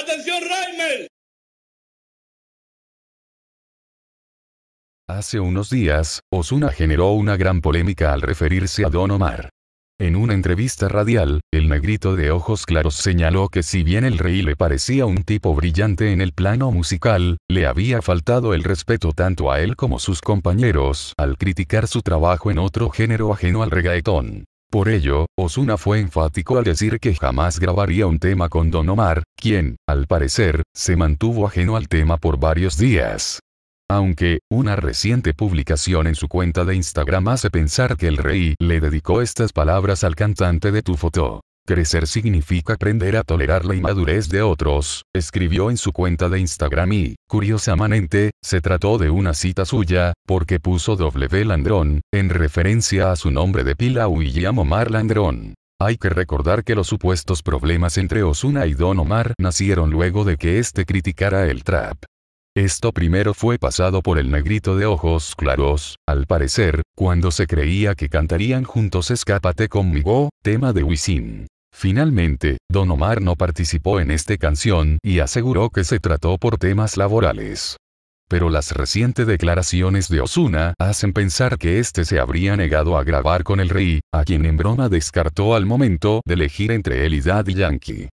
¡Atención, Raimel! Hace unos días, Osuna generó una gran polémica al referirse a Don Omar. En una entrevista radial, el negrito de ojos claros señaló que si bien el rey le parecía un tipo brillante en el plano musical, le había faltado el respeto tanto a él como sus compañeros al criticar su trabajo en otro género ajeno al reggaetón. Por ello, Osuna fue enfático al decir que jamás grabaría un tema con Don Omar, quien, al parecer, se mantuvo ajeno al tema por varios días. Aunque, una reciente publicación en su cuenta de Instagram hace pensar que el rey le dedicó estas palabras al cantante de Tu Foto. Crecer significa aprender a tolerar la inmadurez de otros, escribió en su cuenta de Instagram y, curiosamente, se trató de una cita suya, porque puso W Landrón, en referencia a su nombre de pila William Omar Landrón. Hay que recordar que los supuestos problemas entre Osuna y Don Omar nacieron luego de que éste criticara el trap. Esto primero fue pasado por el negrito de ojos claros, al parecer, cuando se creía que cantarían juntos Escápate conmigo, tema de Wisin. Finalmente, Don Omar no participó en esta canción y aseguró que se trató por temas laborales. Pero las recientes declaraciones de Osuna hacen pensar que éste se habría negado a grabar con el rey, a quien en broma descartó al momento de elegir entre él y Daddy Yankee.